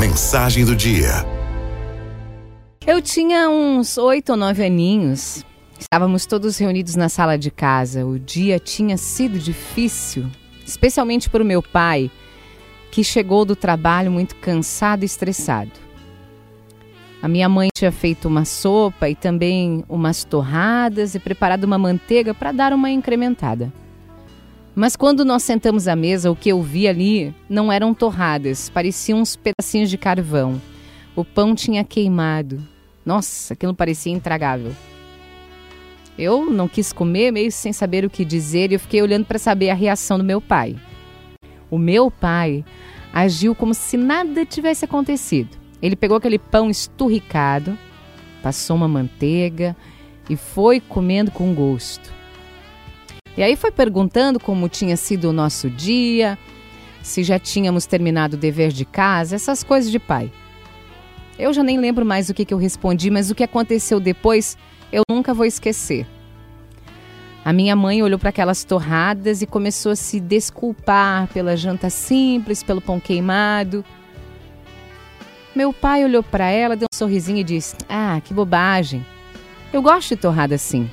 Mensagem do dia. Eu tinha uns oito ou nove aninhos. Estávamos todos reunidos na sala de casa. O dia tinha sido difícil, especialmente para o meu pai, que chegou do trabalho muito cansado e estressado. A minha mãe tinha feito uma sopa e também umas torradas e preparado uma manteiga para dar uma incrementada. Mas quando nós sentamos à mesa, o que eu vi ali não eram torradas, pareciam uns pedacinhos de carvão. O pão tinha queimado. Nossa, aquilo parecia intragável. Eu não quis comer, meio sem saber o que dizer, e eu fiquei olhando para saber a reação do meu pai. O meu pai agiu como se nada tivesse acontecido. Ele pegou aquele pão esturricado, passou uma manteiga e foi comendo com gosto. E aí foi perguntando como tinha sido o nosso dia, se já tínhamos terminado o dever de casa, essas coisas de pai. Eu já nem lembro mais o que, que eu respondi, mas o que aconteceu depois eu nunca vou esquecer. A minha mãe olhou para aquelas torradas e começou a se desculpar pela janta simples, pelo pão queimado. Meu pai olhou para ela, deu um sorrisinho e disse: Ah, que bobagem. Eu gosto de torrada assim.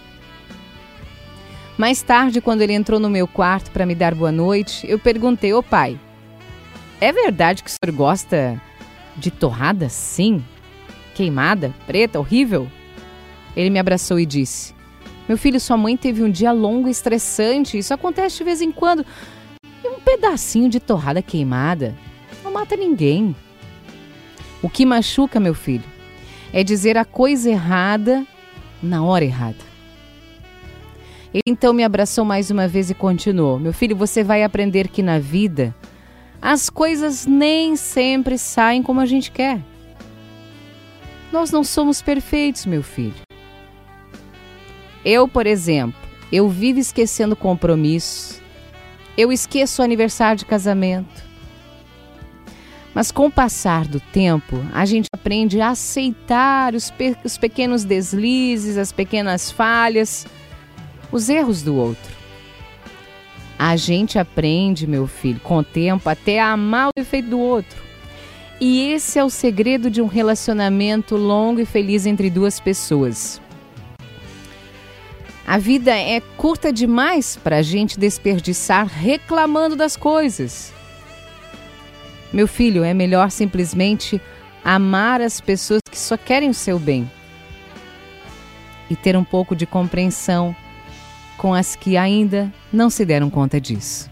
Mais tarde, quando ele entrou no meu quarto para me dar boa noite, eu perguntei: Ô pai, é verdade que o senhor gosta de torrada assim? Queimada, preta, horrível? Ele me abraçou e disse: Meu filho, sua mãe teve um dia longo e estressante. Isso acontece de vez em quando. E um pedacinho de torrada queimada não mata ninguém. O que machuca, meu filho, é dizer a coisa errada na hora errada. Ele então me abraçou mais uma vez e continuou: Meu filho, você vai aprender que na vida as coisas nem sempre saem como a gente quer. Nós não somos perfeitos, meu filho. Eu, por exemplo, eu vivo esquecendo compromissos. Eu esqueço o aniversário de casamento. Mas com o passar do tempo, a gente aprende a aceitar os, pe os pequenos deslizes, as pequenas falhas os erros do outro. A gente aprende, meu filho, com o tempo, até a amar o defeito do outro. E esse é o segredo de um relacionamento longo e feliz entre duas pessoas. A vida é curta demais para a gente desperdiçar reclamando das coisas. Meu filho, é melhor simplesmente amar as pessoas que só querem o seu bem e ter um pouco de compreensão com as que ainda não se deram conta disso.